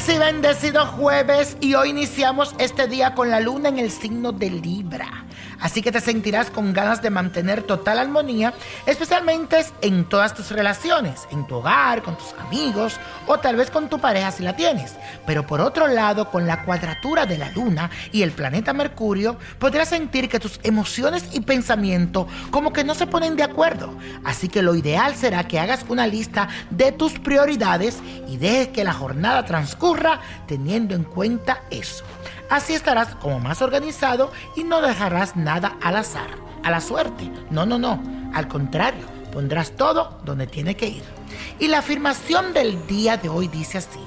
Feliz y bendecido jueves y hoy iniciamos este día con la luna en el signo de Libra. Así que te sentirás con ganas de mantener total armonía, especialmente en todas tus relaciones, en tu hogar, con tus amigos o tal vez con tu pareja si la tienes. Pero por otro lado, con la cuadratura de la luna y el planeta Mercurio, podrás sentir que tus emociones y pensamientos como que no se ponen de acuerdo. Así que lo ideal será que hagas una lista de tus prioridades y dejes que la jornada transcurra teniendo en cuenta eso. Así estarás como más organizado y no dejarás nada al azar, a la suerte. No, no, no. Al contrario, pondrás todo donde tiene que ir. Y la afirmación del día de hoy dice así,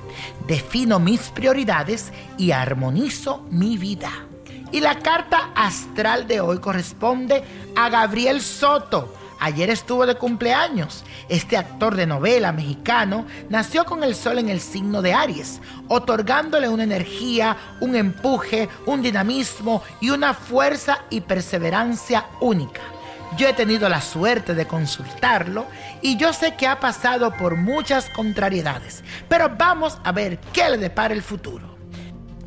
defino mis prioridades y armonizo mi vida. Y la carta astral de hoy corresponde a Gabriel Soto Ayer estuvo de cumpleaños. Este actor de novela mexicano nació con el sol en el signo de Aries, otorgándole una energía, un empuje, un dinamismo y una fuerza y perseverancia única. Yo he tenido la suerte de consultarlo y yo sé que ha pasado por muchas contrariedades, pero vamos a ver qué le depara el futuro.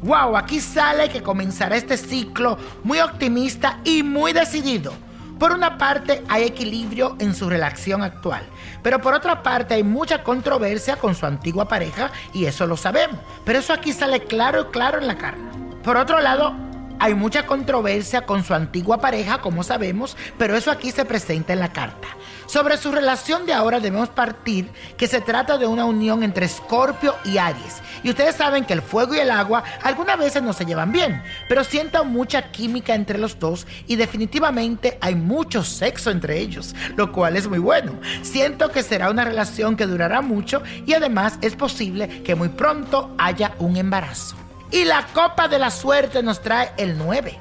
Wow, aquí sale que comenzará este ciclo muy optimista y muy decidido por una parte hay equilibrio en su relación actual, pero por otra parte hay mucha controversia con su antigua pareja y eso lo sabemos. Pero eso aquí sale claro y claro en la carta. Por otro lado, hay mucha controversia con su antigua pareja, como sabemos, pero eso aquí se presenta en la carta. Sobre su relación de ahora debemos partir que se trata de una unión entre Escorpio y Aries. Y ustedes saben que el fuego y el agua algunas veces no se llevan bien, pero sientan mucha química entre los dos y definitivamente hay mucho sexo entre ellos, lo cual es muy bueno. Siento que será una relación que durará mucho y además es posible que muy pronto haya un embarazo. Y la copa de la suerte nos trae el 9,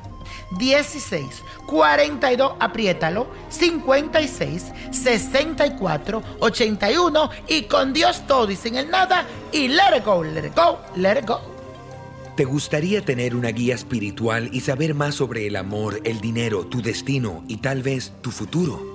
16, 42, apriétalo, 56, 64, 81 y con Dios todo y sin el nada y let it go, let it go, let it go. ¿Te gustaría tener una guía espiritual y saber más sobre el amor, el dinero, tu destino y tal vez tu futuro?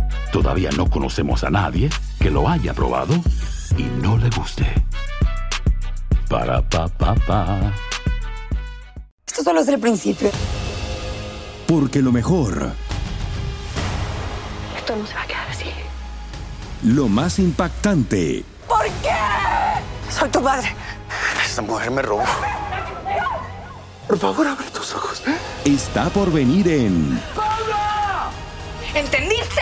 todavía no conocemos a nadie que lo haya probado y no le guste. Para pa pa pa. Esto solo es el principio. Porque lo mejor, Esto no se va a quedar así. lo más impactante, ¿Por qué? Soy tu madre. Esta mujer me robó. Por favor, abre tus ojos. está por venir en ¿Entendiste?